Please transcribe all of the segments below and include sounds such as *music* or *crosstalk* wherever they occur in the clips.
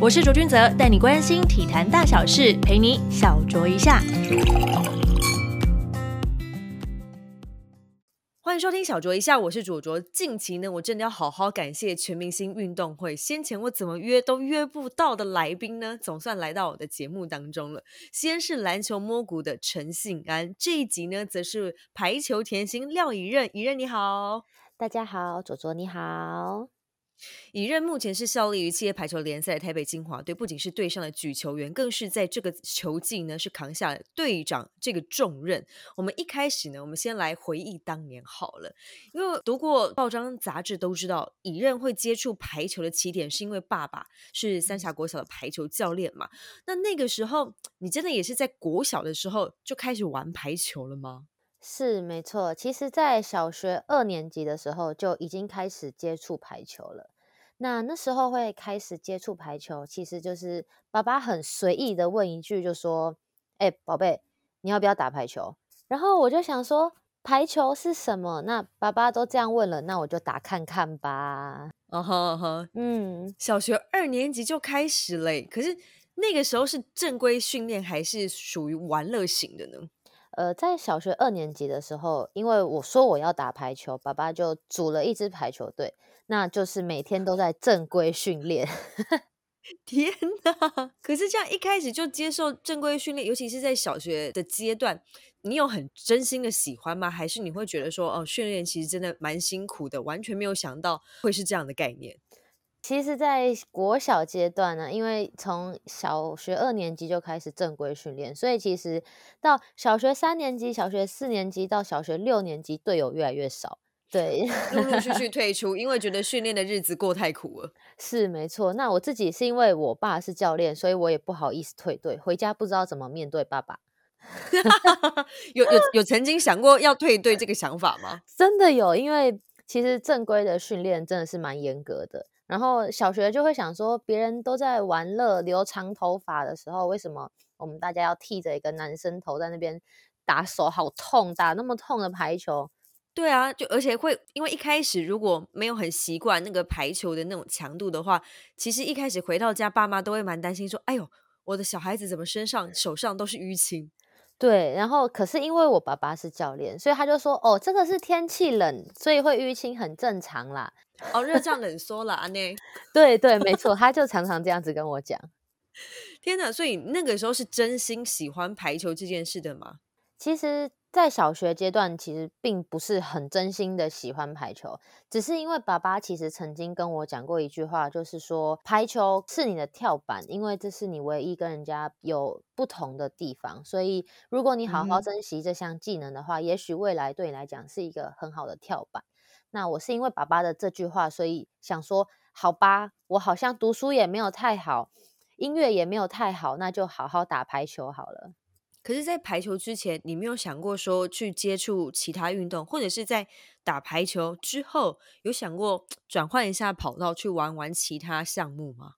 我是卓君泽，带你关心体坛大小事，陪你小酌一下。欢迎收听小酌一下，我是卓卓。近期呢，我真的要好好感谢全明星运动会，先前我怎么约都约不到的来宾呢，总算来到我的节目当中了。先是篮球摸骨的陈信安，这一集呢，则是排球甜心廖以任。以任你好，大家好，卓卓你好。以任目前是效力于企业排球联赛的台北精华队，不仅是队上的举球员，更是在这个球季呢是扛下队长这个重任。我们一开始呢，我们先来回忆当年好了，因为读过报章杂志都知道，以任会接触排球的起点是因为爸爸是三峡国小的排球教练嘛。那那个时候，你真的也是在国小的时候就开始玩排球了吗？是没错，其实，在小学二年级的时候就已经开始接触排球了。那那时候会开始接触排球，其实就是爸爸很随意的问一句，就说：“哎，宝贝，你要不要打排球？”然后我就想说，排球是什么？那爸爸都这样问了，那我就打看看吧。哦呵呵，嗯，小学二年级就开始嘞。可是那个时候是正规训练，还是属于玩乐型的呢？呃，在小学二年级的时候，因为我说我要打排球，爸爸就组了一支排球队，那就是每天都在正规训练。*laughs* 天哪！可是这样一开始就接受正规训练，尤其是在小学的阶段，你有很真心的喜欢吗？还是你会觉得说，哦，训练其实真的蛮辛苦的，完全没有想到会是这样的概念？其实，在国小阶段呢，因为从小学二年级就开始正规训练，所以其实到小学三年级、小学四年级到小学六年级，队友越来越少，对，陆陆续续 *laughs* 退出，因为觉得训练的日子过太苦了。是没错，那我自己是因为我爸是教练，所以我也不好意思退队，回家不知道怎么面对爸爸。*laughs* 有有有曾经想过要退队这个想法吗？真的有，因为其实正规的训练真的是蛮严格的。然后小学就会想说，别人都在玩乐留长头发的时候，为什么我们大家要剃着一个男生头在那边打手，好痛，打那么痛的排球？对啊，就而且会因为一开始如果没有很习惯那个排球的那种强度的话，其实一开始回到家，爸妈都会蛮担心，说：“哎呦，我的小孩子怎么身上手上都是淤青？”对，然后可是因为我爸爸是教练，所以他就说：“哦，这个是天气冷，所以会淤青，很正常啦。”哦，热胀冷缩啦，安内。*laughs* 对对，没错，他就常常这样子跟我讲。天哪，所以那个时候是真心喜欢排球这件事的吗？其实。在小学阶段，其实并不是很真心的喜欢排球，只是因为爸爸其实曾经跟我讲过一句话，就是说排球是你的跳板，因为这是你唯一跟人家有不同的地方，所以如果你好好珍惜这项技能的话，也许未来对你来讲是一个很好的跳板。那我是因为爸爸的这句话，所以想说，好吧，我好像读书也没有太好，音乐也没有太好，那就好好打排球好了。可是，在排球之前，你没有想过说去接触其他运动，或者是在打排球之后，有想过转换一下跑道去玩玩其他项目吗？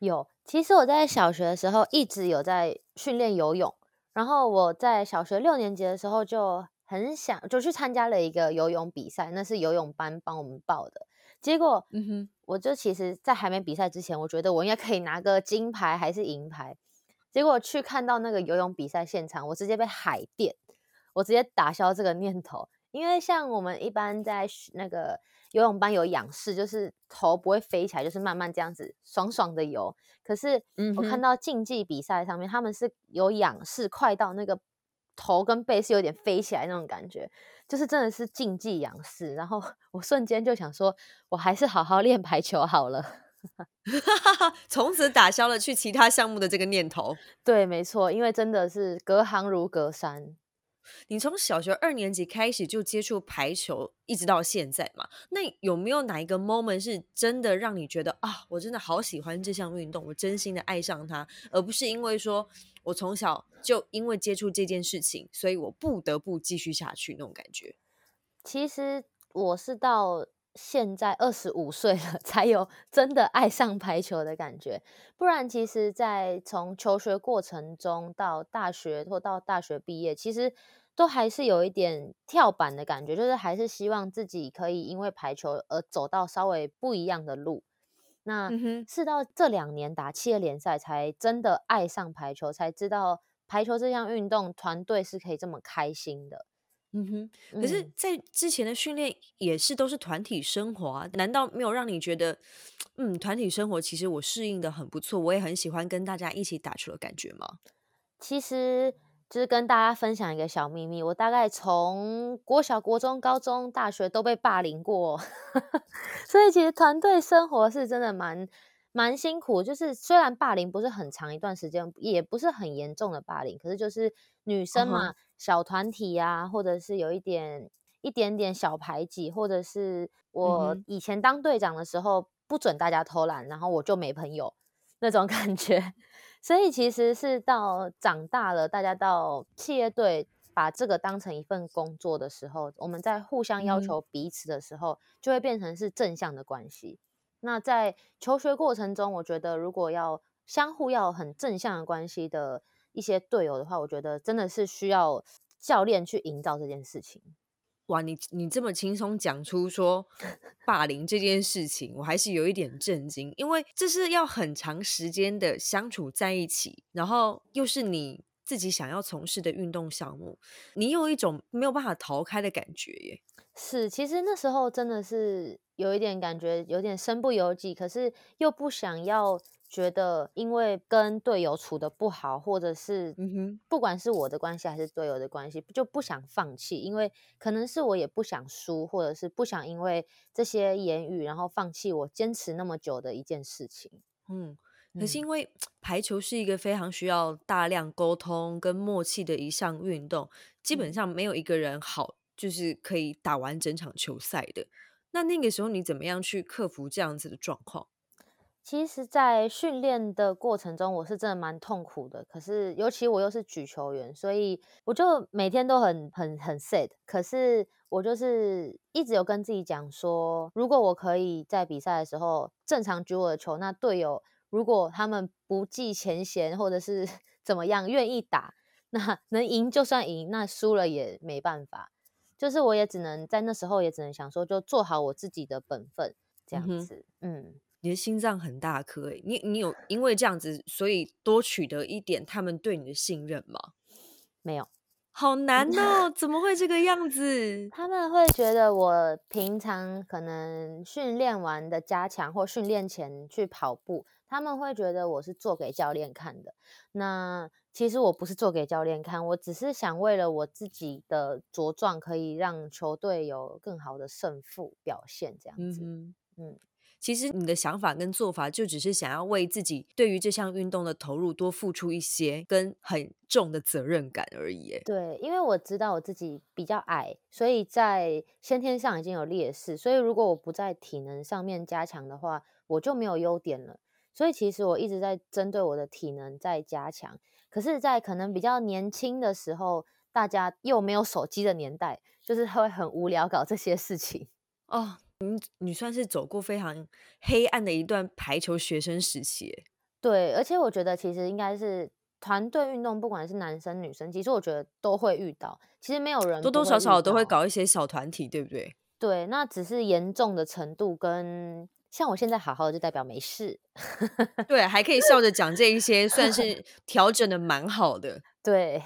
有，其实我在小学的时候一直有在训练游泳，然后我在小学六年级的时候就很想就去参加了一个游泳比赛，那是游泳班帮我们报的。结果，嗯哼，我就其实，在还没比赛之前，我觉得我应该可以拿个金牌还是银牌。结果去看到那个游泳比赛现场，我直接被海电，我直接打消这个念头。因为像我们一般在那个游泳班有仰视，就是头不会飞起来，就是慢慢这样子爽爽的游。可是我看到竞技比赛上面，他们是有仰视，快到那个头跟背是有点飞起来那种感觉，就是真的是竞技仰视。然后 *laughs* 我瞬间就想说，我还是好好练排球好了。*laughs* 从此打消了去其他项目的这个念头。对，没错，因为真的是隔行如隔山。你从小学二年级开始就接触排球，一直到现在嘛？那有没有哪一个 moment 是真的让你觉得啊，我真的好喜欢这项运动，我真心的爱上它，而不是因为说我从小就因为接触这件事情，所以我不得不继续下去那种感觉？其实我是到。现在二十五岁了，*laughs* 才有真的爱上排球的感觉。不然，其实，在从求学过程中到大学或到大学毕业，其实都还是有一点跳板的感觉，就是还是希望自己可以因为排球而走到稍微不一样的路。那是到这两年打企业联赛，才真的爱上排球，才知道排球这项运动团队是可以这么开心的。嗯哼。可是，嗯。在之前的训练也是都是团体生活啊，难道没有让你觉得，嗯，团体生活其实我适应的很不错，我也很喜欢跟大家一起打球的感觉吗？其实就是跟大家分享一个小秘密，我大概从国小、国中、高中、大学都被霸凌过，*laughs* 所以其实团队生活是真的蛮蛮辛苦。就是虽然霸凌不是很长一段时间，也不是很严重的霸凌，可是就是女嗯哼，生嘛，小团体呀、或者是有一点一点点小排挤，或者是我以前当队长的时候不准大家偷懒，然后我就没朋友那种 *laughs* 感觉。所以其实是到长大了，大家到企业队把这个当成一份工作的时候，我们在互相要求彼此的时候，就会变成是正向的关系。那在求学过程中，我觉得如果要相互要很正向的关系的一些队友的话，我觉得真的是需要教练去营造这件事情。哇，你你这么轻松讲出说 *laughs* 霸凌这件事情，我还是有一点震惊，因为这是要很长时间的相处在一起，然后又是你自己想要从事的运动项目，你有一种没有办法逃开的感觉耶。是，其实那时候真的是有一点感觉，有点身不由己，可是又不想要觉得因为跟队友处的不好，或者是嗯哼，不管是我的关系还是队友的关系，就不想放弃，因为可能是我也不想输，或者是不想因为这些言语然后放弃我坚持那么久的一件事情。嗯。可是嗯因为排球是一个非常需要大量沟通跟默契的一项运动，基本嗯。上没有一个人好，就是可以打完整场球赛的。那那个时候你怎么样去克服这样子的状况？其实，在训练的过程中，我是真的蛮痛苦的。可是，尤其我又是举球员，所以我就每天都很很很 sad。可是，我就是一直有跟自己讲说，如果我可以在比赛的时候正常举我的球，那队友如果他们不计前嫌，或者是 *laughs* 怎么样愿意打，那能赢就算赢，那输了也没办法。就是我也只能在那时候也只能想说，就做好我自己的本分，这。样子。嗯。你的心脏很大颗诶，你你有因为这样子，所以多取得一点他们对你的信任吗？没有。好难哦，怎么会这个样子？他们会觉得我平常可能训练完的加强或训练前去跑步，他们会觉得我是做给教练看的。那其实我不是做给教练看，我只是想为了我自己的茁壮，可以让球队有更好的胜负表现，这样子。嗯，嗯。其实你的想法跟做法，就只是想要为自己对于这项运动的投入多付出一些，跟很重的责任感而已耶。对，因为我知道我自己比较矮，所以在先天上已经有劣势，所以如果我不在体能上面加强的话，我就没有优点了。所以其实我一直在针对我的体能在加强，可是，在可能比较年轻的时候，大家又没有手机的年代，就是会很无聊搞这些事情。哦，你你算是走过非常黑暗的一段排球学生时期。对，而且我觉得其实应该是团队运动，不管是男生女生，其实我觉得都会遇到。其实没有人多多少少都会。搞一些小团体，对不对？对，那只是严重的程度跟像我现在好好的，就代表没事。对，还可以笑着 *laughs* 讲这一些，算是调整的蛮好的。对，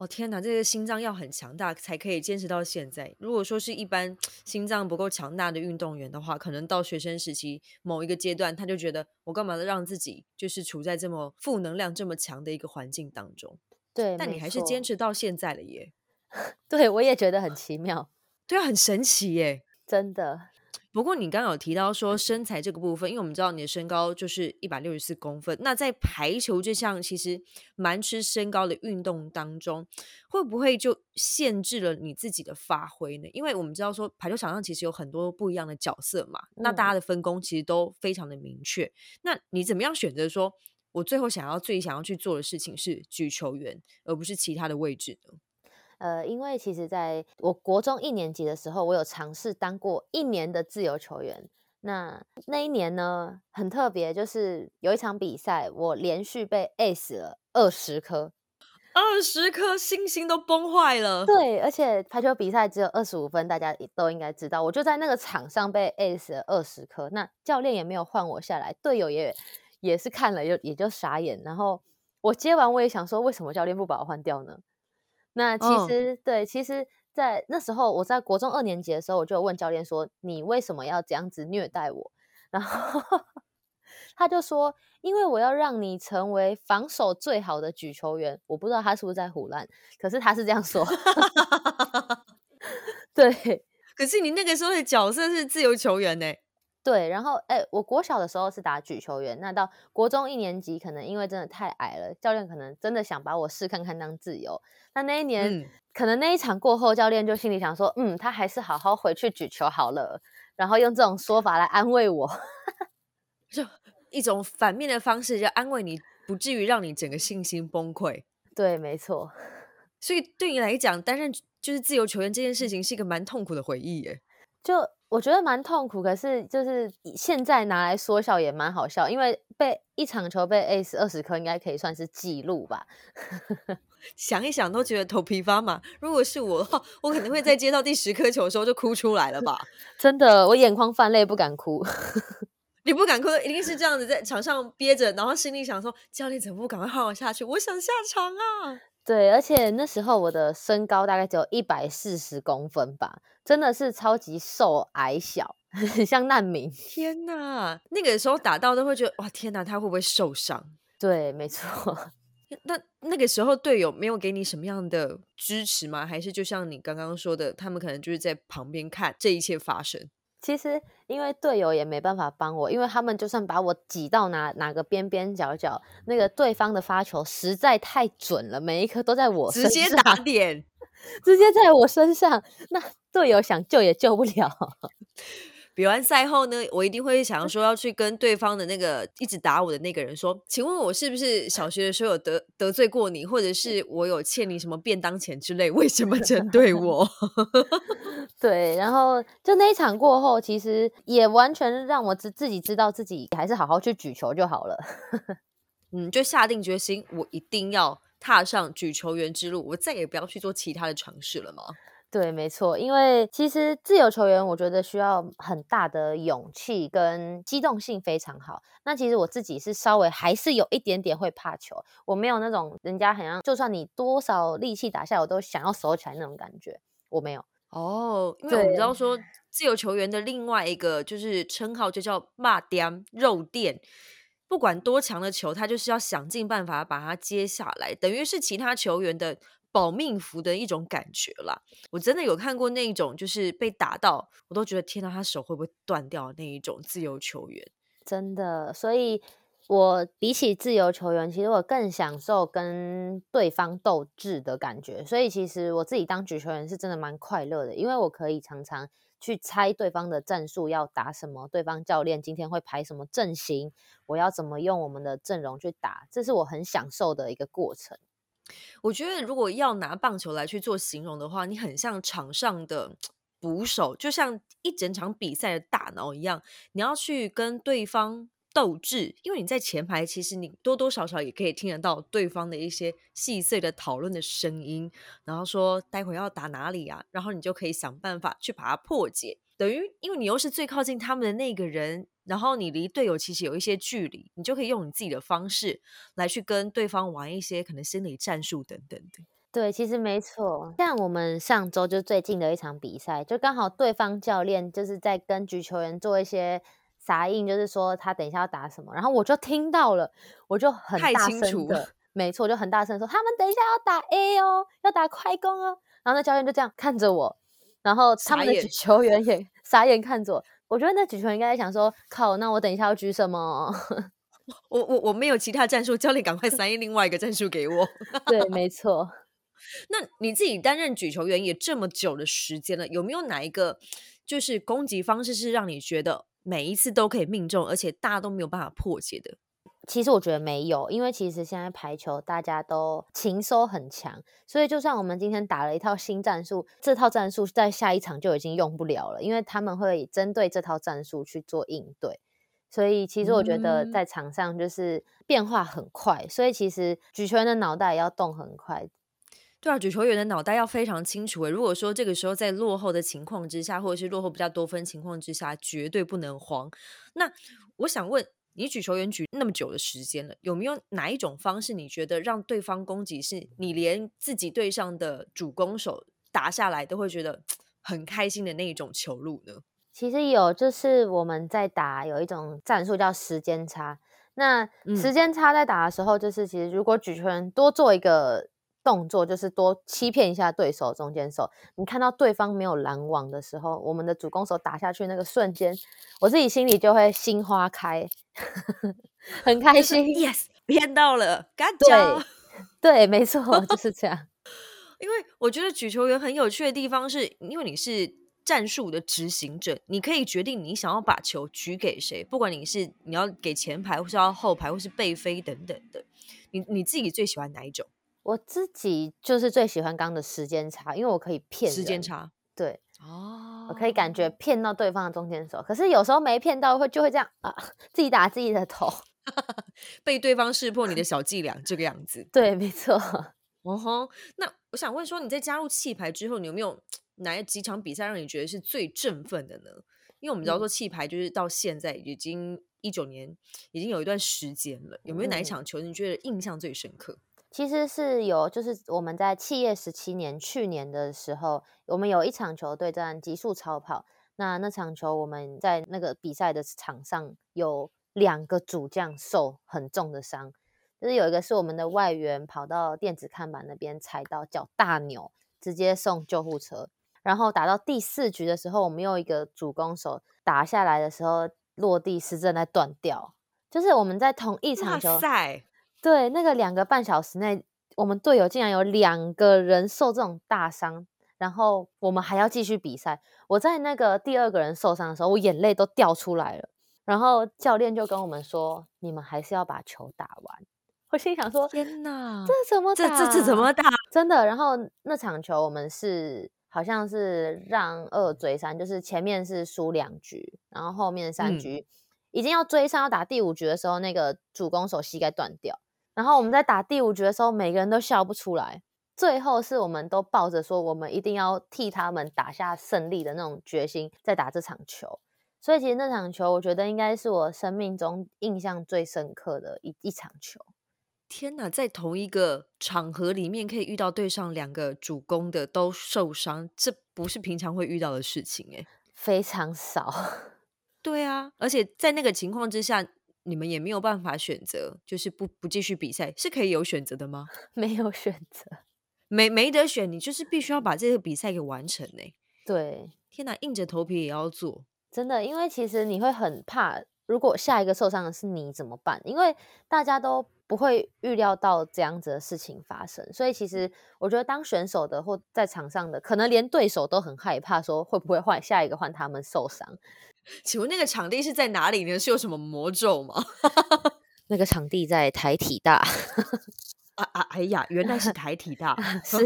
哦天哪，这个心脏要很强大才可以坚持到现在。如果说是一般心脏不够强大的运动员的话，可能到学生时期某一个阶段，他就觉得我干嘛让自己就是处在这么负能量这么强的一个环境当中？对，但你还是坚。持到现在了耶，*laughs* 对，我也觉得很奇妙，对啊，很神奇耶。真的。不过你刚刚有提到说身材这个部分，因为我们知道你的身高就是一百六十四公分，那在排球这项其实蛮吃身高的运动当中，会不会就限制了你自己的发挥呢？因为我们知道说排球场上其实有很多不一样的角色嘛，那大嗯。家的分工其实都非常的明确。那你怎么样选择说，我最后想要最想要去做的事情是举球员，而不是其他的位置呢？呃，因为其实在我国中一年级的时候，我有尝试当过一年的自由球员。那那一年呢，很特别，就是有一场比赛，我连续被 ace 了二十颗。啊，二十颗星星都崩坏了。对，而且排球比赛只有二十五分，大家都应该知道。我就在那个场上被 ace 了二十颗，那教练也没有换我下来，队友也也是看了就也就傻眼。然后我接完我也想说，为什么教练不把我换掉呢？那其实对，其实，在那时候我在国中二年级的时候，我就问教练说：“你为什么要这样子虐待我？”然后他就说：“因为我要让你成为防守最好的举球员。”我不知道他是不是在胡乱，可是他是这样说。*laughs* *laughs* 对，可是你那个时候的角色是自由球员呢。对，然后哎，我国小的时候是打举球员，那到国中一年级，可能因为真的太矮了，教练可能真的想把我试看看当自由。那那一年，可能那一场过后，教练就心里想说，嗯，他还是好好回去举球好了，然后用这种说法来安慰我，*laughs* 就一种反面的方式，就安慰你，不至于让你整个信心崩溃。对，没错。所以对你来讲，担任就是自由球员这件事情，是一个蛮痛苦的回忆耶。就我觉得蛮痛苦，可是就是现在拿来说笑也蛮好笑，因为被一场球被 ace 二十颗，应该可以算是记录吧。*laughs* 想一想都觉得头皮发麻。如果是我的话，我可能会在接到第十颗球的时候就哭出来了吧。*laughs* 真的，我眼眶泛泪，不敢哭。*laughs* 你不敢哭，一定是这样子在场上憋着，然后心里想说：教练怎么不赶快换我下去？我想下场啊。对，而且那时候我的身高大概只有一百四十公分吧，真的是超级瘦矮小，很 *laughs* 像难民。天哪，那个时候打到都会觉得哇，天哪，他会不会受伤？对，没错。那那个时候队友没有给你什么样的支持吗？还是就像你刚刚说的，他们可能就是在旁边看这一切发生？其实，因为队友也没办法帮我，因为他们就算把我挤到哪哪个边边角角，那个对方的发球实在太准了，每一颗都在我直接打 *laughs* 点，直接在我身上，那队友想救也救不了。比完赛后呢，我一定会想要说要去跟对方的那个一直打我的那个人说，请问我是不是小学的时候有得得罪过你，或者是我有欠你什么便当钱之类？为什么针对 *laughs* 我？对，然后就那一场过后，其实也完全让我自自己知道自己还是好好去举球就好了。*laughs* 嗯，就下定决心，我一定要踏上举球员之路，我再也不要去做其他的尝试了吗？对，没错，因为其实自由球员，我觉得需要很大的勇气跟机动性非常好。那其实我自己是稍微还是有一点点会怕球，我没有那种人家好像就算你多少力气打下，我都想要收起来那种感觉，我没有。哦，因为我们知道说自由球员的另外一个就是称号就叫“骂颠肉垫”，不管多强的球，他就是要想尽办法把它接下来，等于是其他球员的。保命符的一种感觉啦，我真的有看过那种，就是被打到，我都觉得天哪，他手会不会断掉那一种自由球员，真的。所以我比起自由球员，其实我更享受跟对方斗智的感觉。所以其实我自己当举球员是真的蛮快乐的，因为我可以常常去猜对方的战术要打什么，对方教练今天会排什么阵型，我要怎么用我们的阵容去打，这是我很享受的一个过程。我觉得，如果要拿棒球来去做形容的话，你很像场上的捕手，就像一整场比赛的大脑一样，你要去跟对方斗智。因为你在前排，其实你多多少少也可以听得到对方的一些细碎的讨论的声音，然后说待会要打哪里啊，然后你就可以想办法去把它破解。等于，因为你又是最靠近他们的那个人。然后你离队友其实有一些距离，你就可以用你自己的方式来去跟对方玩一些可能心理战术等等的。对，其实没错。像我们上周就最近的一场比赛，就刚好对方教练就是在跟局球员做一些撒印，就是说他等一下要打什么，然后我就听到了，我就很大声的，没错，就很大声说他们等一下要打 A 哦，要打快攻哦。然后那教练就这样看着我，然后他们的举球员也 *laughs* 傻眼看着我。我觉得那举球应该在想说：“靠，那我等一下要举什么？*laughs* 我我我没有其他战术，教练赶快塞另外一个战术给我。*laughs* ”对，没错。那你自己担任举球员也这么久的时间了，有没有哪一个就是攻击方式是让你觉得每一次都可以命中，而且大家都没有办法破解的？其实我觉得没有，因为其实现在排球大家都情收很强，所以就算我们今天打了一套新战术，这套战术在下一场就已经用不了了，因为他们会针对这套战术去做应对。所以其实我觉得嗯在场上就是变化很快，所以其实举球员的脑袋也要动很快。对啊，举球员的脑袋要非常清楚诶。如果说这个时候在落后的情况之下，或者是落后比较多分情况之下，绝对不能慌。那我想问，你举球员举那么久的时间了，有没有哪一种方式，你觉得让对方攻击是你连自己队上的主攻手打下来都会觉得很开心的那一种球路呢？其实有，就是我们在打有一种战术叫时间差。那时嗯间差在打的时候，就是其实如果举球员多做一个动作，就是多欺骗一下对手中间手。你看到对方没有拦网的时候，我们的主攻手打下去那个瞬间，我自己心里就会心花开，*laughs* 很开心。yes 骗到了，干对家。对，没错，就 *laughs* 是这样。*laughs* 因为我觉得举球员很有趣的地方是，因为你是战术的执行者，你可以决定你想要把球举给谁，不管你是你要给前排，或是要后排，或是背飞等等的。你你自己最喜欢哪一种？我自己就是最喜欢刚刚的时间差，因为我可以骗。时间差对，哦我可以感觉骗到对方的中间手，可是有时候没骗到，会就会这样啊，*laughs* 自己打自己的头。*laughs* 被对方识破你的 *laughs* 小伎俩，这个样子。对，没错。哦吼，那我想问说，你在加入气牌之后，你有没有哪几场比赛让你觉得是最振奋的呢？因为我们知道嗯说气牌就是到现在已经一九年，已经有一段时间了，有没有哪一嗯场球你觉得印象最深刻？其实是有，就是我们在企业十七年去年的时候，我们有一场球对战极速超跑。那那场球我们在那个比赛的场上有两个主将受很重的伤，就是有一个是我们的外援跑到电子看板那边踩到脚大扭，直接送救护车。然后打到第四局的时候，我们又一个主攻手打下来的时候落地失正在断掉，就是我们在同一场球哇塞，对，那个两个半小时内，我们队友竟然有两个人受这种大伤，然后我们还要继续比赛。我在那个第二个人受伤的时候，我眼泪都掉出来了。然后教练就跟我们说：“你们还是要把球打完。”我心想说：“天哪，这怎么这打？这这怎么打？真的？”然后那场球我们是好像是让二追三，就是前面是输两局，然后后面三嗯局、已经要追上要打第五局的时候，那个主攻手膝盖断掉。然后我们在打第五局的时候，每个人都笑不出来。最后是我们都抱着说，我们一定要替他们打下胜利的那种决心，在打这场球。所以其实那场球，我觉得应该是我生命中印象最深刻的一一场球。天哪，在同一个场合里面可以遇到对上两个主攻的都受伤，这不是平常会遇到的事情哎。非常少，*laughs* 对啊，而且在那个情况之下，你们也没有办法选择，就是不不继续比赛，是可以有选择的吗？*laughs* 没有选择。没没得选，你就是必须要把这个比赛给完成呢。对，天哪，硬着头皮也要做。真的，因为其实你会很怕，如果下一个受伤的是你怎么办？因为大家都不会预料到这样子的事情发生，所以其实我觉得当选手的或在场上的，可能连对手都很害怕，说会不会换下一个换他们受伤。请问那个场地是在哪里呢？是有什么魔咒吗？*laughs* 那个场地在台体大，*laughs* 啊啊！哎呀，原来是台体大。*laughs* 是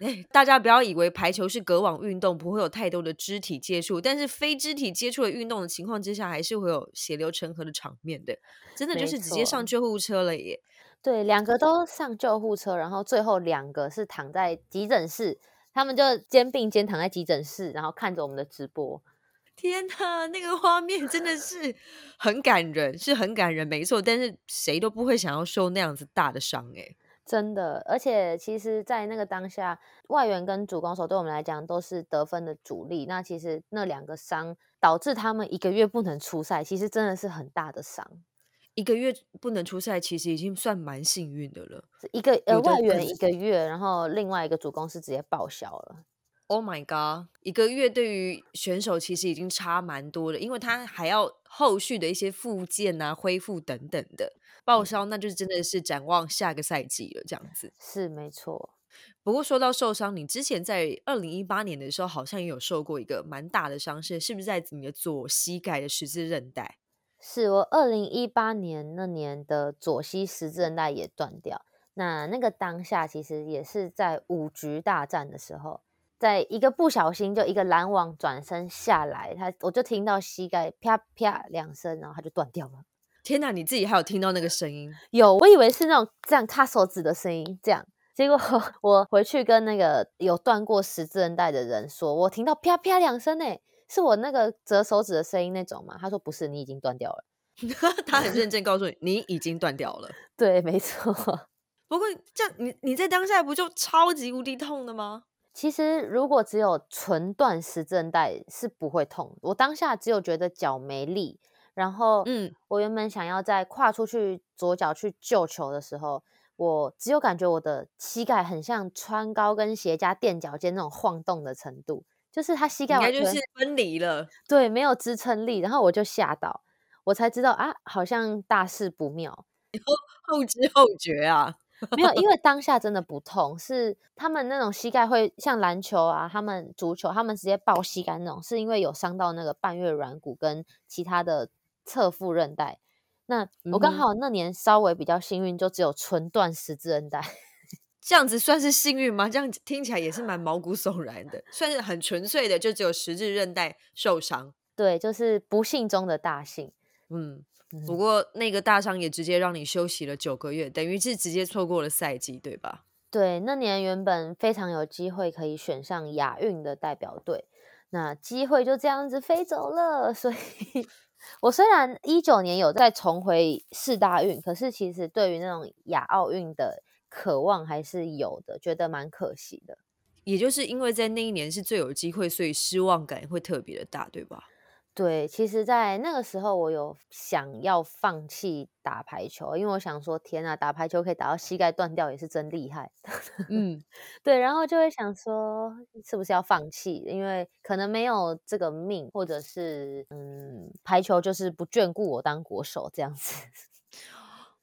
哎，大家不要以为排球是隔网运动，不会有太多的肢体接触，但是非肢体接触的运动的情况之下，还是会有血流成河的场面的。真的就是直接上救护车了耶！对，两个都上救护车，然后最后两个是躺在急诊室，他们就肩并肩躺在急诊室，然后看着我们的直播。天呐，那个画面真的是很感人，是很感人，没错。但是谁都不会想要受那样子大的伤，哎，真的，而且其实，在那个当下，外援跟主攻手对我们来讲都是得分的主力。那其实那两个伤导致他们一个月不能出赛，其实真的是很大的伤。一个月不能出赛，其实已经算蛮幸运的了。一个呃外援一个月，然后另外一个主攻是直接报销了。Oh my god！一个月对于选手其实已经差蛮多了，因为他还要后续的一些复健啊、恢复等等的报销，那就是真的是展望下个赛季了这样子。是没错，不过说到受伤，你之前在二零一八年的时候好像也有受过一个蛮大的伤势，是不是在你的左膝盖的十字韧带？是我二零一八年那年的左膝十字韧带也断掉。那那个当下其实也是在五局大战的时候，在一个不小心就一个拦网转身下来，他我就听到膝盖啪啪两声，然后他就断掉了。天哪，你自己还有听到那个声音？有，我以为是那种这样卡手指的声音，这样。结果 *laughs* 我回去跟那个有断过十字韧带的人说，我听到啪啪两声，哎，是我那个折手指的声音那种吗？他说不是，你已经断掉了。*laughs* 他很认真告诉你，你已经断掉了。对，没错。*laughs* 不过这样，你你在当下不就超级无敌痛的吗？其实如果只有纯断十字韧带是不会痛，我当下只有觉得脚没力，然后嗯，我原本想要在跨出去左脚去救球的时候。我只有感觉我的膝盖很像穿高跟鞋加垫脚尖那种晃动的程度，就是他膝盖完全分离了，对，没有支撑力，然后我就吓到，我才知道啊，好像大事不妙，后 *laughs* 后知后觉啊，没有，因为当下真的不痛，是他们那种膝盖会像篮球啊，他们足球，他们直接抱膝盖那种，是因为有伤到那个半月软骨跟其他的侧副韧带。那我刚好那年稍微比较幸运，就只有纯断十字韧带，*laughs* 这样子算是幸运吗？这样听起来也是蛮毛骨悚然的，算是很纯粹的，就只有十字韧带受伤。对，就是不幸中的大幸。嗯，不过那个大伤也直接让你休息了九个月，等于是直接错过了赛季，对吧？对，那年原本非常有机会可以选上亚运的代表队，那机会就这样子飞走了，所以。我虽然一九年有再重回四大运，可是其实对于那种亚奥运的渴望还是有的，觉得蛮可惜的。也就是因为在那一年是最有机会，所以失望感会特别的大，对吧？对，其实，在那个时候，我有想要放弃打排球，因为我想说，天啊，打排球可以打到膝盖断掉，也是真厉害。嗯，对，然后就会想说，是不是要放弃？因为可能没有这个命，或者是，嗯，排球就是不眷顾我当国手这样子。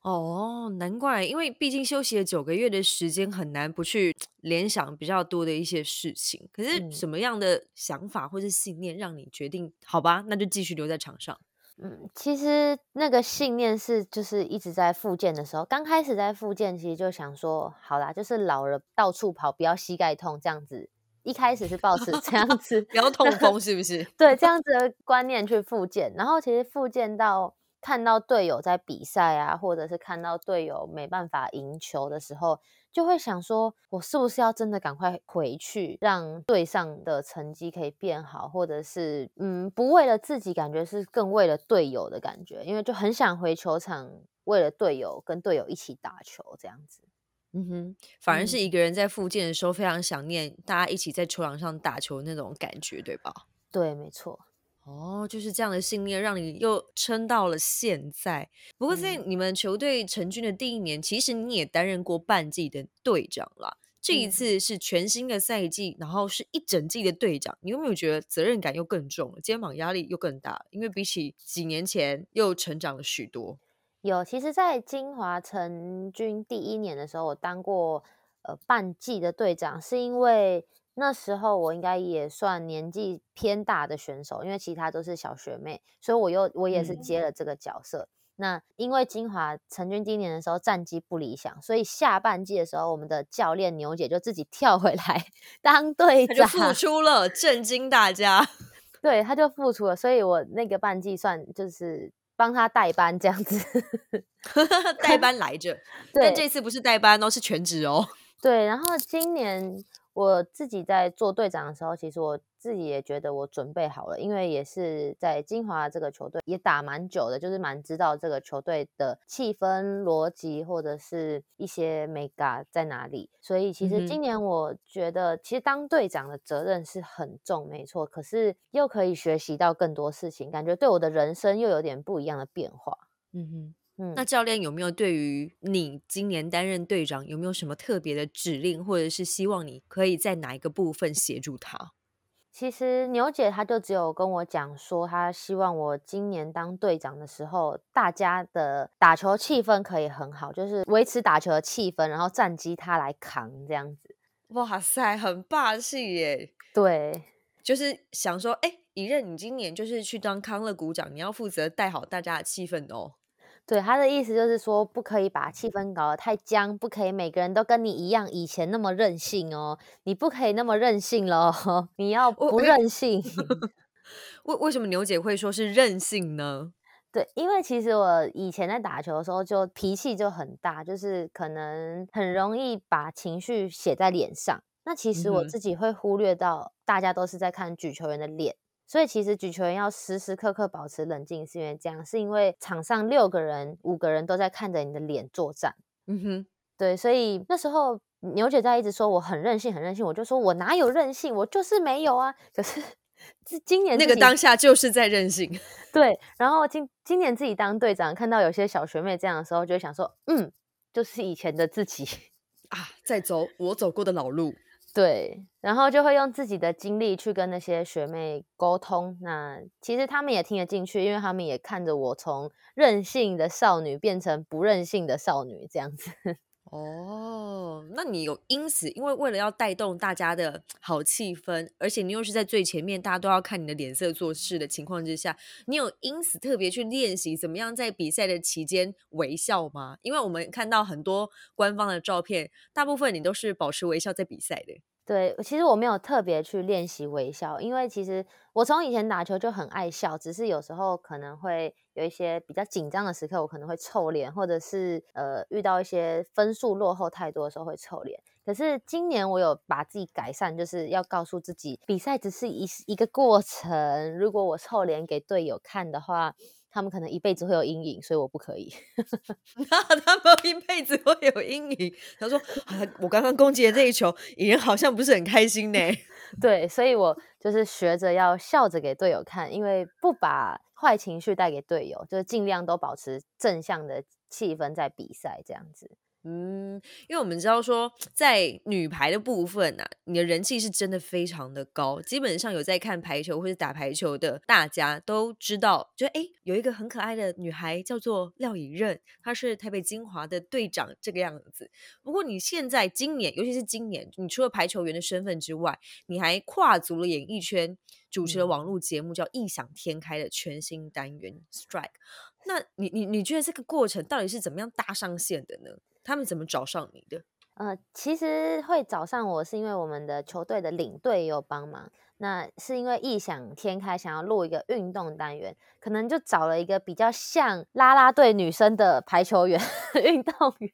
哦，难怪，因为毕竟休息了九个月的时间，很难不去联想比较多的一些事情。可是什么样的想法或是信念让你决定？好吧，那就继续留在场上。嗯，其实那个信念是就是一直在复健的时候，刚开始在复健，其实就想说，好啦，就是老了到处跑，不要膝盖痛这样子。一开始是抱持这样子，不要痛风是不是？对，这样子的观念去复健，然后其实复健到。看到队友在比赛啊，或者是看到队友没办法赢球的时候，就会想说，我是不是要真的赶快回去，让队上的成绩可以变好，或者是嗯，不为了自己，感觉是更为了队友的感觉，因为就很想回球场，为了队友跟队友一起打球这样子。嗯哼，反而是一个人在附近的时候，非常想念大家一起在球场上打球那种感觉，对吧？对，没错。哦，就是这样的信念，让你又撑到了现在。不过，在你们球队成军的第一年，其实你也担任过半季的队长了。这一次是全新的赛季，然后是一整季的队长，你有没有觉得责任感又更重了，肩膀压力又更大？因为比起几年前，又成长了许多。有，其实，在金华成军第一年的时候，我当过呃半季的队长，是因为。那时候我应该也算年纪偏大的选手，因为其他都是小学妹，所以我又我也是接了这个角色。那因为金华成军今年的时候战绩不理想，所以下半季的时候，我们的教练牛姐就自己跳回来 *laughs* 当队长，付出了，震惊大家。*laughs* 对，他就付出了，所以我那个半季算就是帮他代班这样子，*laughs* 代班来着。但这次不是代班哦，是全职哦。对，然后今年。我自己在做队长的时候，其实我自己也觉得我准备好了，因为也是在金华这个球队也打蛮久的，就是蛮知道这个球队的气氛、逻辑或者是一些 mega 在哪里。所以其实今年我觉得，其实当队长的责任是很重，没错。可是又可以学习到更多事情，感觉对我的人生又有点不一样的变化。嗯哼。那教练有没有对于你今年担任队长有没有什么特别的指令，或者是希望你可以在哪一个部分协助他？其实牛姐她就只有跟我讲说，她希望我今年当队长的时候，大家的打球气氛可以很好，就是维持打球的气氛，然后战机他来扛这样子。哇塞，很霸气耶！对，就是想说，哎，一任你今年就是去当康乐股长，你要负责带好大家的气氛哦。对，他的意思就是说，不可以把气氛搞得太僵，不可以每个人都跟你一样以前那么任性哦，你不可以那么任性了，*laughs* 你要不任性。*laughs* 为为什么牛姐会说是任性呢？*laughs* 对，因为其实我以前在打球的时候，就脾气就很大，就是可能很容易把情绪写在脸上。那其实我自己会忽略到，大家都是在看举球员的脸，所以其实举球员要时时刻刻保持冷静，是因为这样，是因为场上六个人、五个人都在看着你的脸作战。嗯哼，对，所以那时候牛姐在一直说我很任性，很任性，我就说我哪有任性，我就是没有啊。可是。*laughs* 这今年那个当下就是在任性，*laughs* 对。然后今今年自己当队长，看到有些小学妹这样的时候，就会想说，嗯，就是以前的自己啊，在走我走过的老路。对，然后就会用自己的经历去跟那些学妹沟通。那其实他们也听得进去，因为他们也看着我从任性的少女变成不任性的少女这样子。哦，那你有因此，因为为了要带动大家的好气氛，而且你又是在最前面，大家都要看你的脸色做事的情况之下，你有因此特别去练习怎么样在比赛的期间微笑吗？因为我们看到很多官方的照片，大部分你都是保持微笑在比赛的。对，其实我没有特别去练习微笑，因为其实我从以前打球就很爱笑，只是有时候可能会有一些比较紧张的时刻，我可能会臭脸，或者是呃遇到一些分数落后太多的时候会臭脸。可是今年我有把自己改善，就是要告诉自己，比赛只是一一个过程，如果我臭脸给队友看的话。他们可能一辈子会有阴影，所以我不可以。*laughs* 那他们一辈子会有阴影。他说：“我刚刚攻击的这一球，赢人好像不是很开心呢。*laughs* ”对，所以我就是学着要笑着给队友看，因为不把坏情绪带给队友，就是尽量都保持正向的气氛在比赛这样子。嗯，因为我们知道说，在女排的部分呐，你的人气是真的非常的高。基本上有在看排球或者打排球的，大家都知道，就哎，有一个很可爱的女孩叫做廖以任，她是台北金华的队长这个样子。不过你现在今年，尤其是今年，你除了排球员的身份之外，你还跨足了演艺圈，主持了网络节目叫《异想天开》的全新单元 Strike。那你你你觉得这个过程到底是怎么样搭上线的呢？他们怎么找上你的？呃，其实会找上我是因为我们的球队的领队有帮忙。那是因为异想天开想要录一个运动单元，可能就找了一个比较像啦啦队女生的排球员、*laughs* 运动员。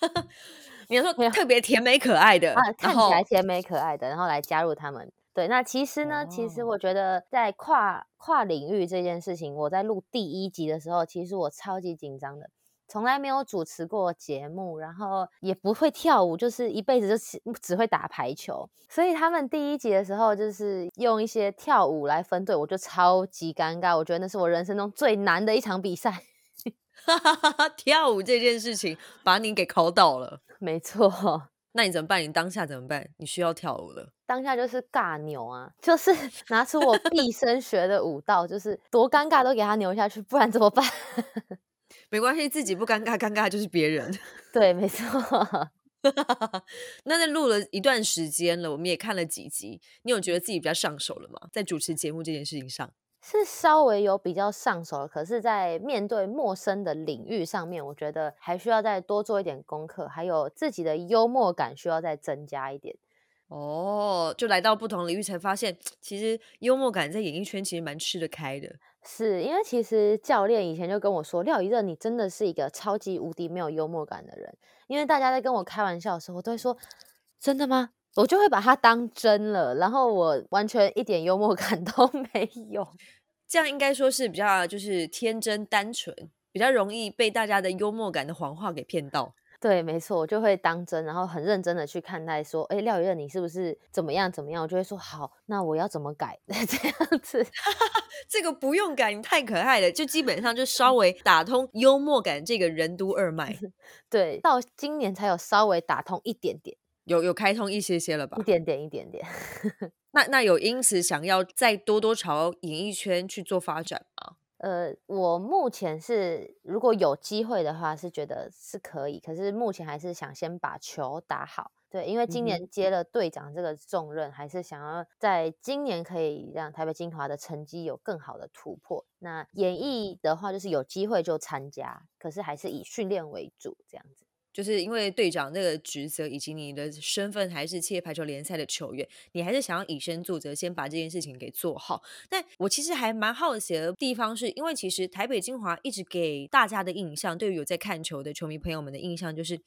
*laughs* 你要说特别甜美可爱的，啊看起来甜美可爱的，然后来加入他们。对，那其实呢，其实我觉得在跨跨领域这件事情，我在录第一集的时候，其实我超级紧张的。从来没有主持过节目，然后也不会跳舞，就是一辈子就只只会打排球。所以他们第一集的时候，就是用一些跳舞来分队，我就超级尴尬。我觉得那是我人生中最难的一场比赛。*laughs* 跳舞这件事情把你给考倒了。没错，那你怎么办？你当下怎么办？你需要跳舞了。当下就是尬扭啊，就是 *laughs* 拿出我毕生学的舞蹈，就是多尴尬都给他扭下去，不然怎么办？没关系，自己不尴尬，尴尬就是别人。*laughs* 对，没错。*laughs* 那在录了一段时间了，我们也看了几集，你有觉得自己比较上手了吗？在主持节目这件事情上，是稍微有比较上手了。可是，在面对陌生的领域上面，我觉得还需要再多做一点功课，还有自己的幽默感需要再增加一点。哦，就来到不同领域才发现，其实幽默感在演艺圈其实蛮吃得开的。是因为其实教练以前就跟我说，廖一热，你真的是一个超级无敌没有幽默感的人。因为大家在跟我开玩笑的时候，我都会说真的吗？我就会把它当真了，然后我完全一点幽默感都 *laughs* 没有。这样应该说是比较就是天真单纯，比较容易被大家的幽默感的谎话给骗到。对，没错，我就会当真，然后很认真的去看待，说，哎，廖雨任，你是不是怎么样怎么样？我就会说，好，那我要怎么改？*laughs* 这样子，*laughs* 这个不用改，你太可爱了，就基本上就稍微打通幽默感这个任督二脉。*laughs* 对，到今年才有稍微打通一点点，有有开通一些些了吧？一点点，一点点。那那有因此想要再多多朝演艺圈去做发展吗？呃，我目前是如果有机会的话，是觉得是可以，可是目前还是想先把球打好。对，因为今年接了队长这个重任，还是想要在今年可以让台北精华的成绩有更好的突破。那演艺的话，就是有机会就参加，可是还是以训练为主这样子。就是因为队长这个职责，以及你的身份还是企业排球联赛的球员，你还是想要以身作则，先把这件事情给做好。但我其实还蛮好奇的地方是，因为其实台北精华一直给大家的印象，对于有在看球的球迷朋友们的印象，就是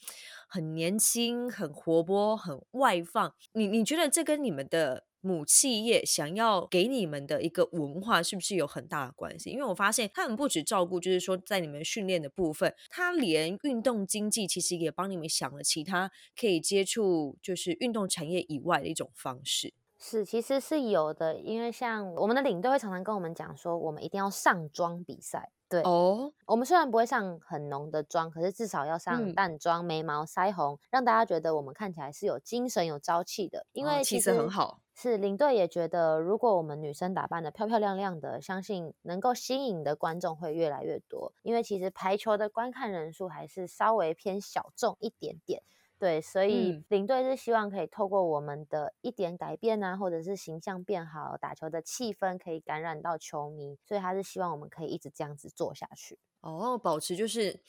很年轻、很活泼、很外放。你你觉得这跟你们的母企业想要给你们的一个文化，是不是有很大的关系？因为我发现他们不只照顾，就是说在你们训练的部分，他连运动经济其实也帮你们想了其他可以接触就是运动产业以外的一种方式。是，其实是有的，因为像我们的领队会常常跟我们讲说，我们一定要上妆比赛。对，哦，我们虽然不会上很浓的妆，可是至少要上嗯淡妆、眉毛、腮红，让大家觉得我们看起来是有精神、有朝气的。因为其实色很好。是领队也觉得，如果我们女生打扮的漂漂亮亮的，相信能够吸引的观众会越来越多。因为其实排球的观看人数还是稍微偏小众一点点。对，所以嗯领队是希望可以透过我们的一点改变啊，或者是形象变好，打球的气氛可以感染到球迷，所以他是希望我们可以一直这样子做下去。哦，保持就是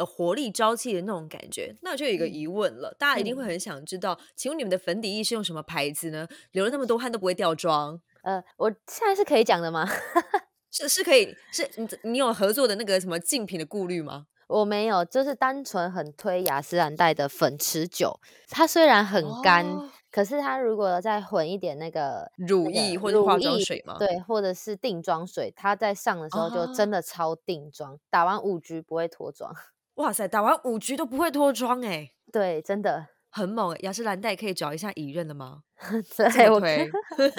有活力朝气的那种感觉。那就有一个嗯疑问了，大家一定会嗯很想知道，请问你们的粉底液是用什么牌子呢？流了那么多汗都不会掉妆，呃，我现在是可以讲的吗？*laughs* 是是可以是你你有合作的那个什么竞品的顾虑吗？我没有，就是单纯很推雅诗兰黛的粉持久，它虽然很干，哦可是它如果再混一点那个乳液或者化妆水吗？对，或者是定妆水，它在上的时候就真哦的超定妆，打完五局不会脱妆。哇塞，打完五局都不会脱妆哎、对，真的，很猛欸！雅诗兰黛可以找一下乙任了吗？*laughs* 对我这么推。*laughs*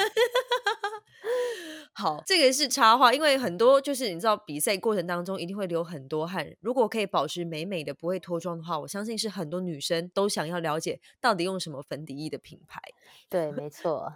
好，这个是插话，因为很多就是你知道比赛过程当中一定会流很多汗，如果可以保持美美的不会脱妆的话，我相信是很多女生都想要了解到底用什么粉底液的品牌。*laughs* 对，没错，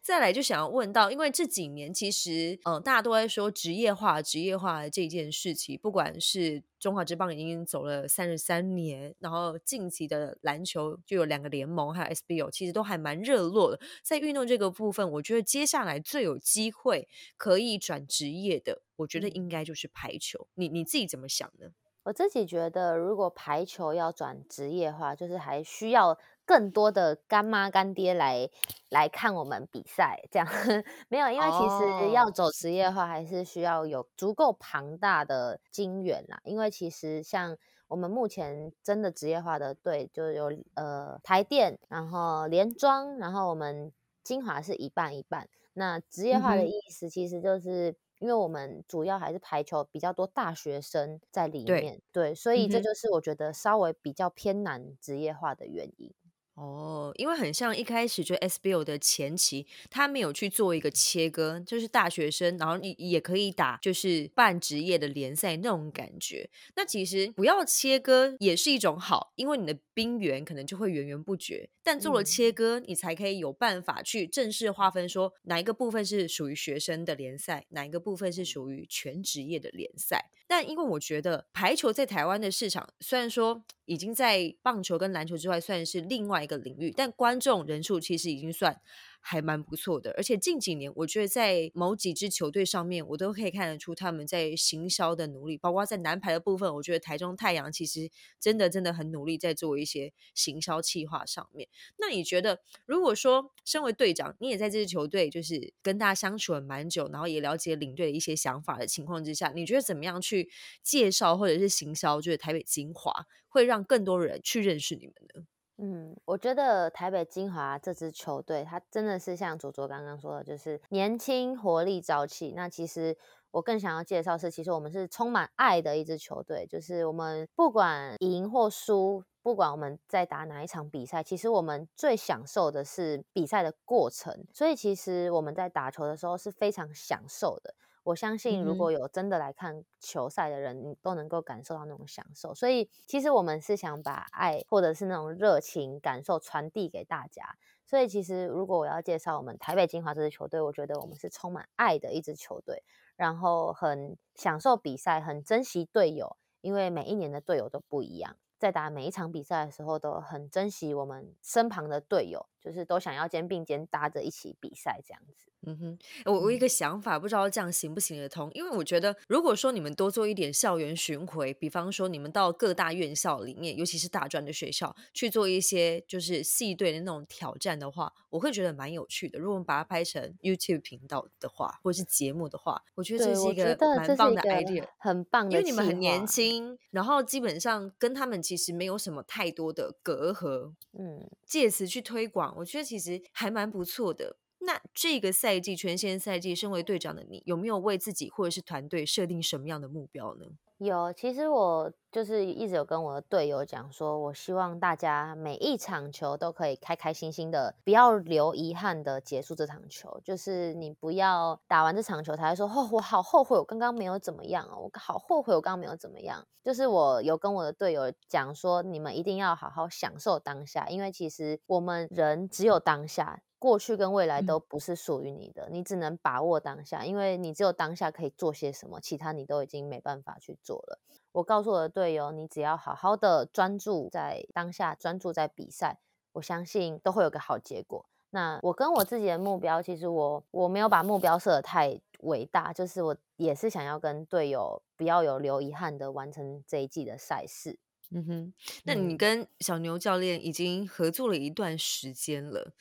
再来就想要问到，因为这几年其实，嗯、大家都在说职业化、职业化的这件事情，不管是中华职棒已经走了三十三年，然后近期的篮球就有两个联盟，还有 SBO，其实都还蛮热络的。在运动这个部分，我觉得接下来最有机会可以转职业的，我觉得嗯应该就是排球。你你自己怎么想呢？我自己觉得，如果排球要转职业化，就是还需要更多的干妈干爹来来看我们比赛，这样 *laughs* 没有，因为其实要哦走职业化，还是需要有足够庞大的金源啦。因为其实像我们目前真的职业化的队，就有呃台电，然后联庄，然后我们精华是一半一半。那职业化的意思其实就是。因为我们主要还是排球比较多大学生在里面，对，所以这就是我觉得稍微比较偏难职业化的原因。哦，因为很像一开始就 SBL 的前期，他没有去做一个切割，就是大学生，然后你也可以打就是半职业的联赛那种感觉。那其实不要切割也是一种好，因为你的兵源可能就会源源不绝。但做了嗯切割，你才可以有办法去正式划分说哪一个部分是属于学生的联赛，哪一个部分是属于全职业的联赛。但因为我觉得排球在台湾的市场，虽然说已经在棒球跟篮球之外算是另外一个领域，但观众人数其实已经算还蛮不错的。而且近几年，我觉得在某几支球队上面，我都可以看得出他们在行销的努力，包括在男排的部分，我觉得台中太阳其实真的真的很努力在做一些行销企划上面。那你觉得，如果说身为队长，你也在这支球队就是跟大家相处了蛮久，然后也了解领队的一些想法的情况之下，你觉得怎么样去介绍或者是行销，就是台北精华，会让更多人去认识你们呢？嗯，我觉得台北精华这支球队，它真的是像卓卓刚刚说的，就是年轻、活力、朝气。那其实我更想要介绍是，其实我们是充满爱的一支球队，就是我们不管赢或输，不管我们在打哪一场比赛，其实我们最享受的是比赛的过程。所以其实我们在打球的时候是非常享受的。我相信，如果有真的来看球赛的人，你都能够感受到那种享受。所以，其实我们是想把爱或者是那种热情感受传递给大家。所以，其实如果我要介绍我们台北精华这支球队，我觉得我们是充满爱的一支球队，然后很享受比赛，很珍惜队友，因为每一年的队友都不一样。在打每一场比赛的时候，都很珍惜我们身旁的队友，就是都想要肩并肩搭着一起比赛这样子。嗯哼，我我一个想法，不知道这样行不行得通？因为我觉得，如果说你们多做一点校园巡回，比方说你们到各大院校里面，尤其是大专的学校去做一些就是系队的那种挑战的话，我会觉得蛮有趣的。如果我们把它拍成 YouTube 频道的话，或者是节目的话，我觉得这是一个蛮棒的 idea，很棒的。因为你们很年轻，然后基本上跟他们其实没有什么太多的隔阂，嗯，借此去推广，我觉得其实还蛮不错的。那这个赛季全线赛季，身为队长的你，有没有为自己或者是团队设定什么样的目标呢？有，其实我就是一直有跟我的队友讲说，我希望大家每一场球都可以开开心心的，不要留遗憾的结束这场球。就是你不要打完这场球才说，哦，我好后悔，我刚刚没有怎么样哦，我好后悔，我刚刚没有怎么样。就是我有跟我的队友讲说，你们一定要好好享受当下，因为其实我们人只有当下。过去跟未来都不是属于你的，你只能把握当下，因为你只有当下可以做些什么，其他你都已经没办法去做了。我告诉我的队友，你只要好好的专注在当下，专注在比赛，我相信都会有个好结果。那我跟我自己的目标，其实我我没有把目标设得太伟大，就是我也是想要跟队友不要有留遗憾的完成这一季的赛事。嗯哼，那你跟小牛教练已经合作了一段时间了。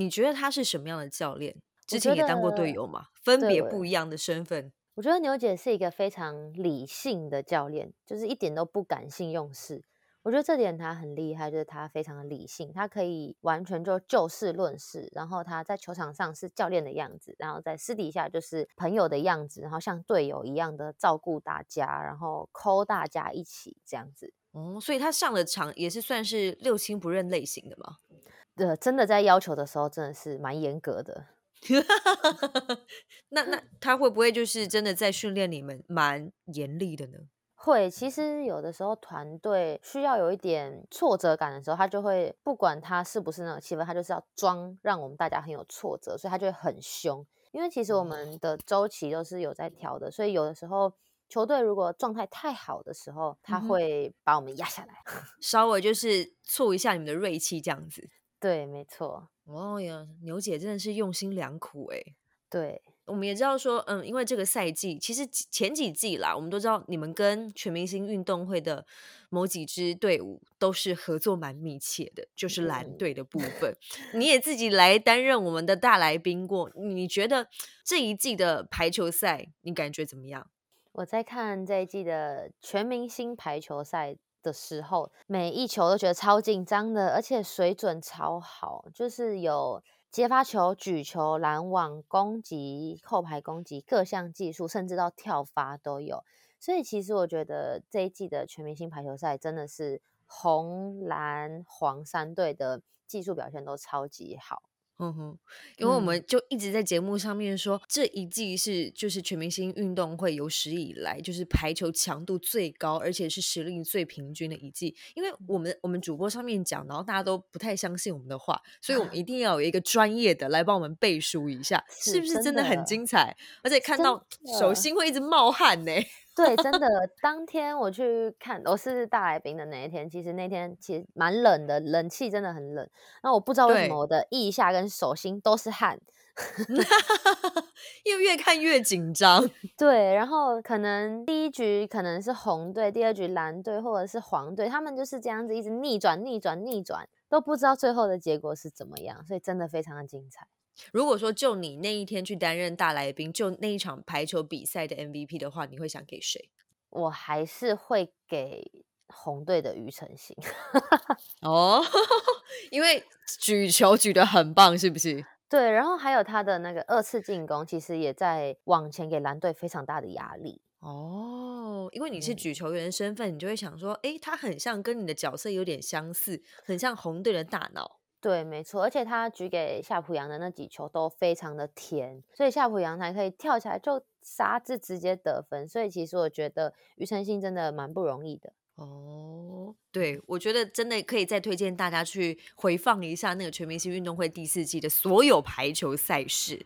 你觉得他是什么样的教练？之前也当过队友嘛，分别不一样的身份。我觉得牛姐是一个非常理性的教练，就是一点都不感性用事。我觉得这点他很厉害，就是他非常的理性，他可以完全就就事论事。然后他在球场上是教练的样子，然后在私底下就是朋友的样子，然后像队友一样的照顾大家，然后抠大家一起这样子。哦，所以他上了场也是算是六亲不认类型的吗？呃，真的在要求的时候，真的是蛮严格的。*laughs* 那那他会不会就是真的在训练你们蛮严厉的呢？会，其实有的时候团队需要有一点挫折感的时候，他就会不管他是不是那种气氛，他就是要装让我们大家很有挫折，所以他就会很凶。因为其实我们的周期都是有在调的，所以有的时候球队如果状态太好的时候，他会把我们压下来，稍微就是挫一下你们的锐气这样子。对，没错。哦呀，牛姐真的是用心良苦哎。对，我们也知道说，嗯，因为这个赛季其实前几季啦，我们都知道你们跟全明星运动会的某几支队伍都是合作蛮密切的，就是蓝队的部分。*laughs* 你也自己来担任我们的大来宾过，你觉得这一季的排球赛你感觉怎么样？我在看这一季的全明星排球赛。的时候，每一球都觉得超紧张的，而且水准超好，就是有接发球、举球、拦网、攻击、后排攻击各项技术，甚至到跳发都有。所以其实我觉得这一季的全明星排球赛真的是红、蓝、黄三队的技术表现都超级好。嗯哼，因为我们就一直在节目上面说，这一季是就是全明星运动会有史以来就是排球强度最高，而且是实力最平均的一季。因为我们我们主播上面讲，然后大家都不太相信我们的话，所以我们一 *laughs* 定要有一个专业的来帮我们背书一下，是不是真的很精彩？而且看到手心会一直冒汗呢。对，真的，当天我去看，我是大来宾的那一天，其实那天其实蛮冷的，冷气真的很冷。那我不知道为什么我的腋下跟手心都是汗，*laughs* 因为越看越紧张。*laughs* 对，然后可能第一局可能是红队，第二局蓝队或者是黄队，他们就是这样子一直逆转、逆转、逆转，都不知道最后的结果是怎么样，所以真的非常的精彩。如果说就你那一天去担任大来宾，就那一场排球比赛的 MVP 的话，你会想给谁？我还是会给红队的庾澄庆。*laughs* 哦，*laughs* 因为举球举得很棒，是不是？对，然后还有他的那个二次进攻，其实也在往前给蓝队非常大的压力。哦，因为你是举球员身份，你就会想说，哎，他很像跟你的角色有点相似，很像红队的大脑。对，没错，而且他举给夏普阳的那几球都非常的甜，所以夏普阳才可以跳起来就杀字直接得分。所以其实我觉得庾澄庆真的蛮不容易的。哦，对，我觉得真的可以再推荐大家去回放一下那个全明星运动会第四季的所有排球赛事。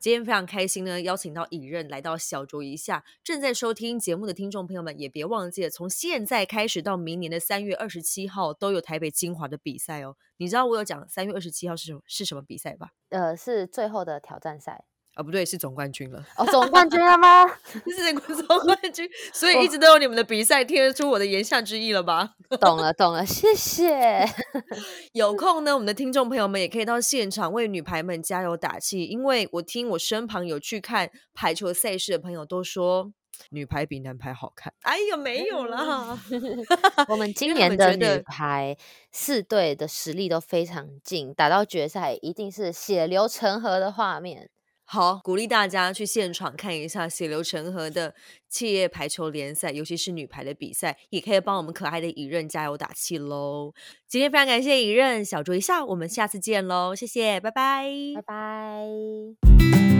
今天非常开心呢，邀请到尹任来到小酌一下。正在收听节目的听众朋友们，也别忘记了，从现在开始到明年的三月二十七号，都有台北精华的比赛哦。你知道我有讲三月二十七号是什么是什么比赛吧？呃，是最后的挑战赛。啊，不对，是总冠军了。哦，总冠军了吗？*laughs* 是总冠 *laughs* 军，所以一直都有你们的比赛，听得出我的言下之意了吧？*laughs* 懂了，懂了，谢谢。有空呢，我们的听众朋友们也可以到现场为女排们加油打气，因为我听我身旁有去看排球赛事的朋友都说，女排比男排好看。哎呀，没有啦，我们今年的女排四队的实力都非常近，打到决赛一定是血流成河的画面。好，鼓励大家去现场看一下血流成河的企业排球联赛，尤其是女排的比赛，也可以帮我们可爱的尹任加油打气喽。今天非常感谢尹任，小酌一下，我们下次见喽，谢谢，拜拜，拜拜。